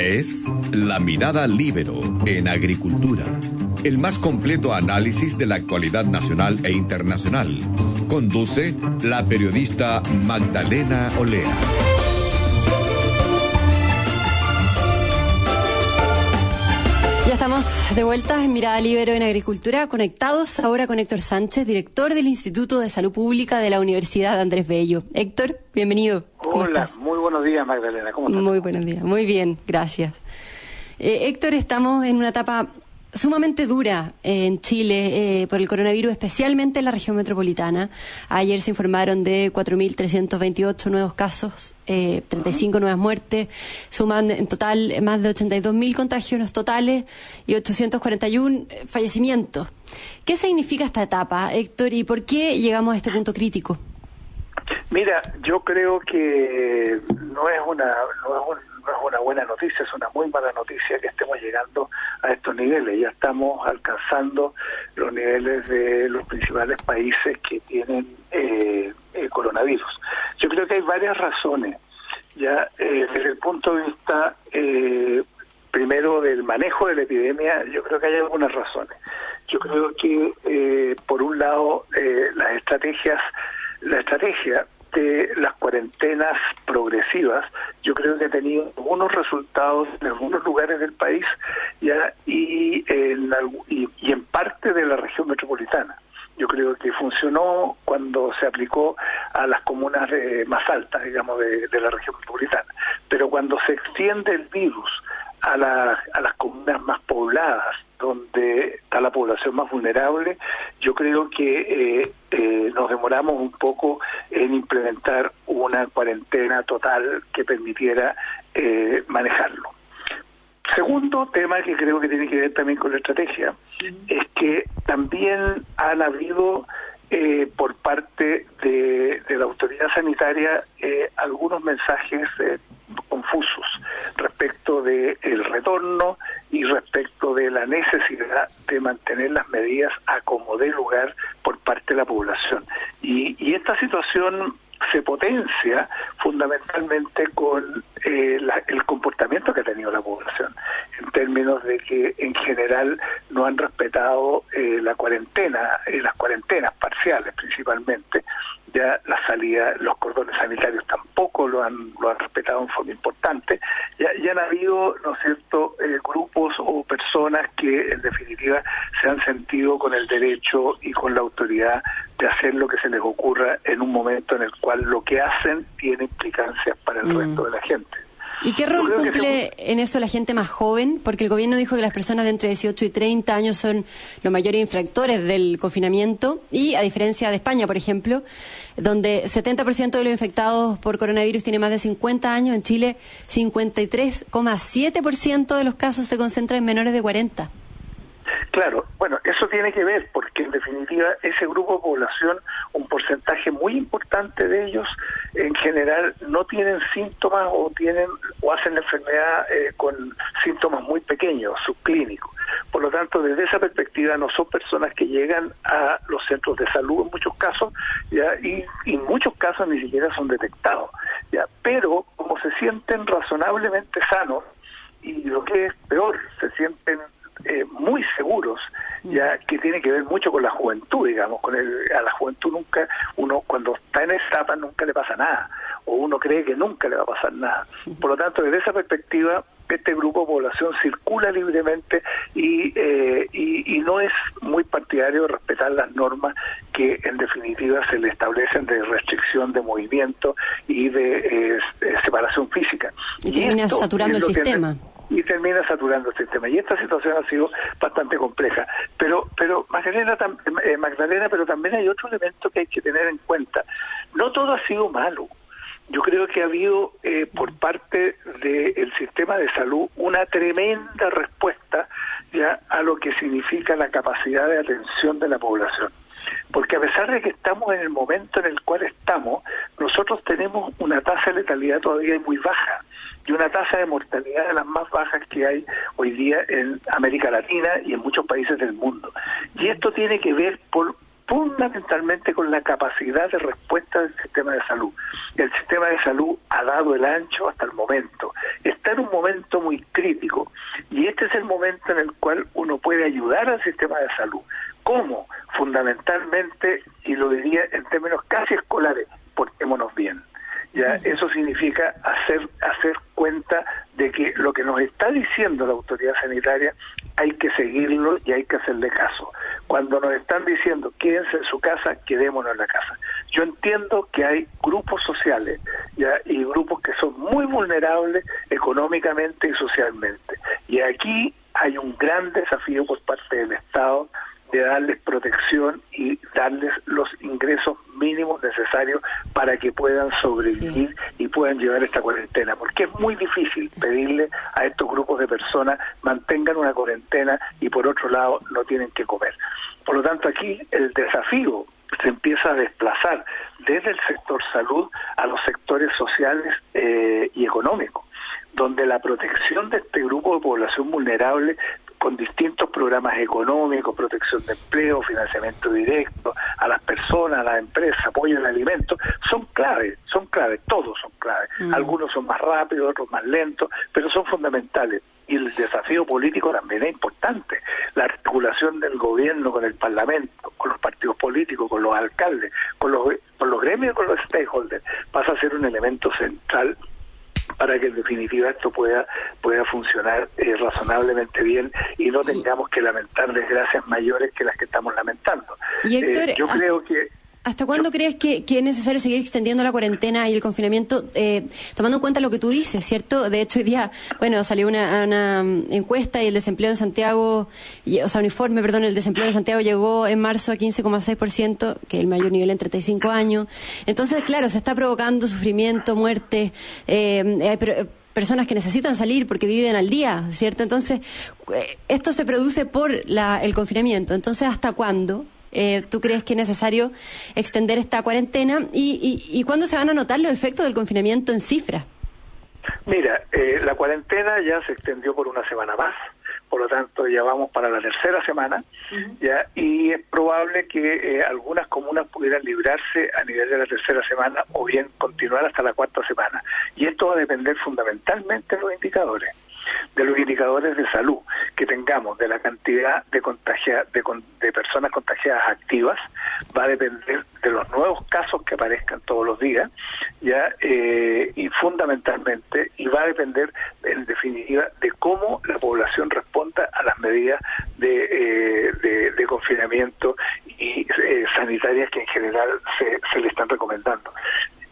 Es La Mirada Libero en Agricultura, el más completo análisis de la actualidad nacional e internacional. Conduce la periodista Magdalena Olea. Ya estamos de vuelta en Mirada Libero en Agricultura, conectados ahora con Héctor Sánchez, director del Instituto de Salud Pública de la Universidad Andrés Bello. Héctor, bienvenido. Hola, muy buenos días Magdalena, ¿cómo estás? Muy buenos días, muy bien, gracias. Eh, Héctor, estamos en una etapa sumamente dura en Chile eh, por el coronavirus, especialmente en la región metropolitana. Ayer se informaron de 4.328 nuevos casos, eh, 35 nuevas muertes, suman en total más de 82.000 contagios totales y 841 fallecimientos. ¿Qué significa esta etapa, Héctor, y por qué llegamos a este punto crítico? Mira, yo creo que no es una no es, un, no es una buena noticia, es una muy mala noticia que estemos llegando a estos niveles. Ya estamos alcanzando los niveles de los principales países que tienen eh, el coronavirus. Yo creo que hay varias razones. Ya eh, desde el punto de vista eh, primero del manejo de la epidemia, yo creo que hay algunas razones. Yo creo que eh, por un lado eh, las estrategias, la estrategia las cuarentenas progresivas, yo creo que ha tenido algunos resultados en algunos lugares del país ya y en, y, y en parte de la región metropolitana. Yo creo que funcionó cuando se aplicó a las comunas de, más altas, digamos, de, de la región metropolitana. Pero cuando se extiende el virus a, la, a las comunas más pobladas, donde está la población más vulnerable, yo creo que eh, eh, nos demoramos un poco en implementar una cuarentena total que permitiera eh, manejarlo. Segundo tema que creo que tiene que ver también con la estrategia es que también han habido eh, por parte de, de, la autoridad sanitaria eh, algunos mensajes eh, confusos respecto del el retorno y respecto de la necesidad de mantener las medidas a como dé lugar parte de la población. Y, y esta situación se potencia fundamentalmente con eh, la, el comportamiento que ha tenido la población, en términos de que en general no han respetado eh, la cuarentena, eh, las cuarentenas parciales principalmente, ya la salida, los cordones sanitarios tampoco lo han, lo han respetado en forma importante, ya, ya han habido, ¿no es cierto?, eh, grupos o personas que en definitiva se han sentido con el derecho y con la autoridad de hacer lo que se les ocurra en un momento en el cual lo que hacen tiene implicancias para el mm. resto de la gente. ¿Y qué rol cumple en eso la gente más joven? Porque el gobierno dijo que las personas de entre 18 y 30 años son los mayores infractores del confinamiento y a diferencia de España, por ejemplo, donde 70% de los infectados por coronavirus tiene más de 50 años, en Chile 53,7% de los casos se concentran en menores de 40. Claro, bueno, eso tiene que ver porque en definitiva ese grupo de población, un porcentaje muy importante de ellos en general no tienen síntomas o tienen o hacen la enfermedad eh, con síntomas muy pequeños, subclínicos. Por lo tanto, desde esa perspectiva no son personas que llegan a los centros de salud en muchos casos, ya y, en muchos casos ni siquiera son detectados, ya. Pero como se sienten razonablemente sanos y lo que es peor, se sienten eh, muy seguros, ya que tiene que ver mucho con la juventud, digamos, con el, a la juventud nunca, uno cuando está en esa etapa nunca le pasa nada, o uno cree que nunca le va a pasar nada. Por lo tanto, desde esa perspectiva, este grupo de población circula libremente y, eh, y, y, no es muy partidario respetar las normas que en definitiva se le establecen de restricción de movimiento y de, eh, de separación física. Y termina saturando el sistema. Y termina saturando el sistema. Y esta situación ha sido bastante compleja. Pero, pero Magdalena, eh, Magdalena, pero también hay otro elemento que hay que tener en cuenta. No todo ha sido malo. Yo creo que ha habido eh, por parte del sistema de salud una tremenda respuesta ya a lo que significa la capacidad de atención de la población. Porque a pesar de que estamos en el momento en el cual estamos, nosotros tenemos una tasa de letalidad todavía muy baja y una tasa de mortalidad de las más bajas que hay hoy día en América Latina y en muchos países del mundo. Y esto tiene que ver por fundamentalmente con la capacidad de respuesta del sistema de salud. El sistema de salud ha dado el ancho hasta el momento. Está en un momento muy crítico y este es el momento en el cual uno puede ayudar al sistema de salud. ¿Cómo? Fundamentalmente, y lo diría en términos casi escolares, portémonos bien. Ya, eso significa hacer hacer que nos está diciendo la autoridad sanitaria hay que seguirlo y hay que hacerle caso. Cuando nos están diciendo quédense en su casa, quedémonos en la casa. Yo entiendo que hay grupos sociales ya y grupos que son muy vulnerables económicamente y socialmente. Y aquí hay un gran desafío por parte del Estado de darles protección y darles los ingresos mínimos necesarios para que puedan sobrevivir y puedan llevar esta cuarentena, porque es muy difícil pedirle a estos grupos de personas mantengan una cuarentena y por otro lado no tienen que comer. Por lo tanto, aquí el desafío se empieza a desplazar desde el sector salud a los sectores sociales eh, y económicos donde la protección de este grupo de población vulnerable con distintos programas económicos, protección de empleo, financiamiento directo a las personas, a las empresas, apoyo en alimentos, son claves, son claves, todos son claves. Mm. Algunos son más rápidos, otros más lentos, pero son fundamentales. Y el desafío político también es importante. La articulación del gobierno con el Parlamento, con los partidos políticos, con los alcaldes, con los, con los gremios, con los stakeholders, pasa a ser un elemento central para que en definitiva esto pueda pueda funcionar eh, razonablemente bien y no tengamos que lamentar desgracias mayores que las que estamos lamentando. Eh, yo creo que ¿Hasta cuándo crees que, es necesario seguir extendiendo la cuarentena y el confinamiento, eh, tomando en cuenta lo que tú dices, ¿cierto? De hecho, hoy día, bueno, salió una, una encuesta y el desempleo en Santiago, o sea, un informe, perdón, el desempleo en Santiago llegó en marzo a 15,6%, que es el mayor nivel en 35 años. Entonces, claro, se está provocando sufrimiento, muerte, eh, hay personas que necesitan salir porque viven al día, ¿cierto? Entonces, eh, esto se produce por la, el confinamiento. Entonces, ¿hasta cuándo? Eh, ¿Tú crees que es necesario extender esta cuarentena? ¿Y, y, cuándo se van a notar los efectos del confinamiento en cifras? Mira, eh, la cuarentena ya se extendió por una semana más, por lo tanto ya vamos para la tercera semana, ya y es probable que eh, algunas comunas pudieran librarse a nivel de la tercera semana o bien continuar hasta la cuarta semana. Y esto va a depender fundamentalmente de los indicadores de los indicadores de salud que tengamos, de la cantidad de, contagia, de, personas contagiadas activas, va a depender de los nuevos casos que aparezcan todos los días, ya eh, y fundamentalmente, y va a depender en definitiva de cómo la población responda a las medidas de, eh, de, confinamiento y eh, sanitarias que en general se, se le están recomendando.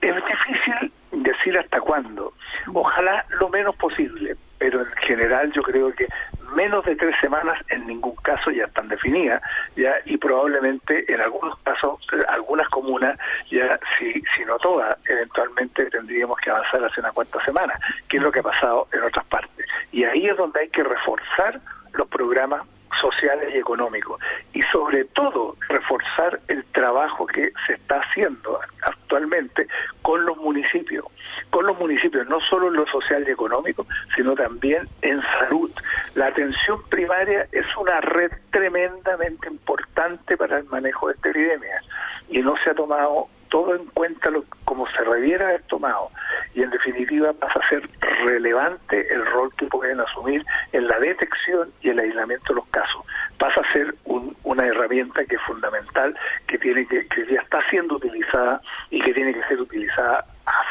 Es difícil decir hasta cuándo. Ojalá lo menos posible, pero en general yo creo que menos de tres semanas en ningún caso ya están definidas ya y probablemente en algunos casos algunas comunas ya si si no todas eventualmente tendríamos que avanzar hacia una cuarta semana que es lo que ha pasado en otras partes. Y ahí es donde hay que reforzar los programas sociales y económicos y sobre todo reforzar el trabajo que se está haciendo actualmente con los municipios, con los municipios no solo en lo social y económico, sino también en salud. La atención primaria es una red tremendamente importante para el manejo de esta epidemia y no se ha tomado todo en cuenta lo, como se reviera haber tomado y en definitiva pasa a ser relevante el rol que pueden asumir en la detección y el aislamiento de los casos. Pasa a ser una herramienta que es fundamental, que tiene que, que ya está siendo utilizada y que tiene que ser utilizada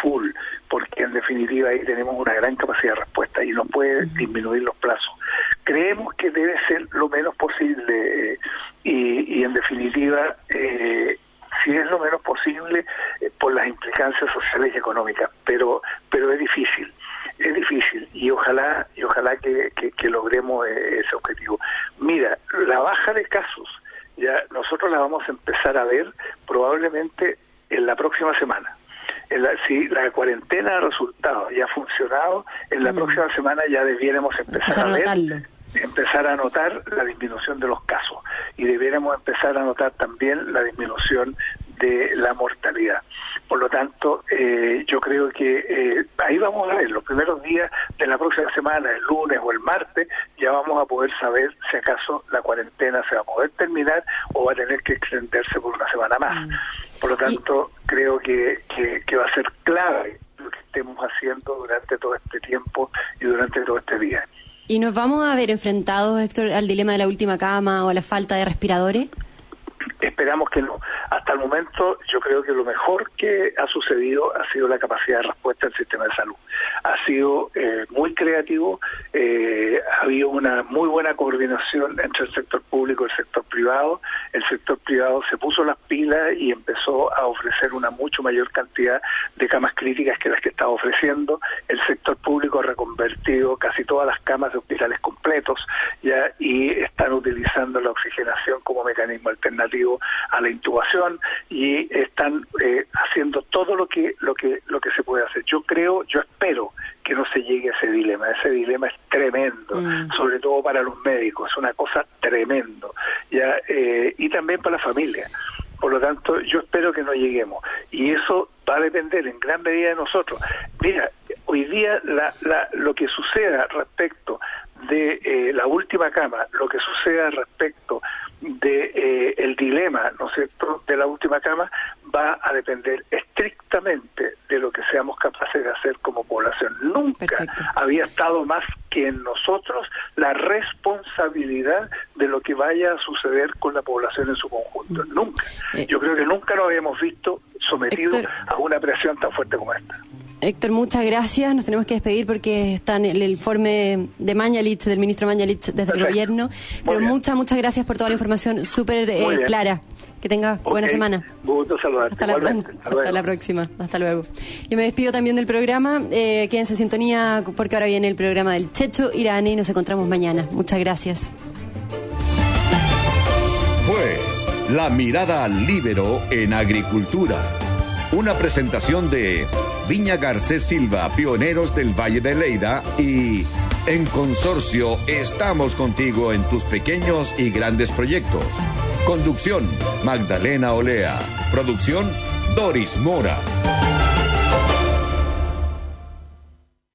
full, porque en definitiva ahí tenemos una gran capacidad de respuesta y no puede disminuir los plazos. Creemos que debe ser lo menos posible eh, y, y, en definitiva eh, si es lo menos posible eh, por las implicancias sociales y económicas, pero pero es difícil, es difícil y ojalá y ojalá que, que, logremos eh, ese objetivo. Mira, la baja de casos ya nosotros la vamos a empezar a ver probablemente en la próxima semana. Si la cuarentena ha resultado y ha funcionado, en la mm. próxima semana ya debiéramos empezar, a ver empezar a notar la disminución de los casos y debiéramos empezar a notar también la disminución de la mortalidad. Por lo tanto, eh, yo creo que eh, ahí vamos a ver, los primeros días de la próxima semana, el lunes o el martes, ya vamos a poder saber si acaso la cuarentena se va a poder terminar o va a tener que extenderse por una semana más. Mm. Por lo tanto, creo que, que, va a ser clave lo que estemos haciendo durante todo este tiempo y durante todo este día. ¿Y nos vamos a ver enfrentados, Héctor, al dilema de la última cama o a la falta de respiradores? Esperamos que no. Hasta el momento yo creo que lo mejor que ha sucedido ha sido la capacidad de respuesta del sistema de salud. Ha sido eh, muy creativo, eh, ha una muy buena coordinación entre el sector público y el sector privado. El sector privado se puso las pilas y empezó a ofrecer una mucho mayor cantidad de camas críticas que las que estaba ofreciendo. El sector público ha reconvertido casi todas las camas de hospitales completos ya y están utilizando la oxigenación como mecanismo alternativo a la intubación y están eh, haciendo todo lo que lo que lo que se puede hacer. Yo creo, yo espero que no se llegue a ese dilema. Ese dilema es tremendo, mm. sobre todo para los médicos, es una cosa tremendo. Ya eh, y también para la familia. Por lo tanto, yo espero que no lleguemos. Y eso va a depender en gran medida de nosotros. Mira, hoy día la, la, lo que suceda respecto de eh, la última cama, lo que suceda respecto de eh, el dilema, ¿no es cierto?, de la última cama va a depender estrictamente de lo que seamos capaces de hacer como población. Nunca había estado más que en nosotros la responsabilidad de lo que vaya a suceder con la población en su conjunto. Mm. Nunca. Eh. Yo creo que nunca lo habíamos visto sometido a una presión tan fuerte como esta. Héctor, muchas gracias. Nos tenemos que despedir porque está en el informe de Mañalich, del ministro Mañalich desde el gobierno. Pero muchas, muchas gracias por toda la información súper eh, clara. Que tenga buena semana. Gusto saludarte. Hasta, la, hasta, la, próxima. Hasta luego. Y me despido también del programa. Eh, quédense en sintonía porque ahora viene el programa del Checho Irán y nos encontramos mañana. Muchas gracias. Fue La Mirada Libero en Agricultura. Una presentación de Viña Garcés Silva, pioneros del Valle de Leida y en consorcio estamos contigo en tus pequeños y grandes proyectos. Conducción, Magdalena Olea. Producción, Doris Mora.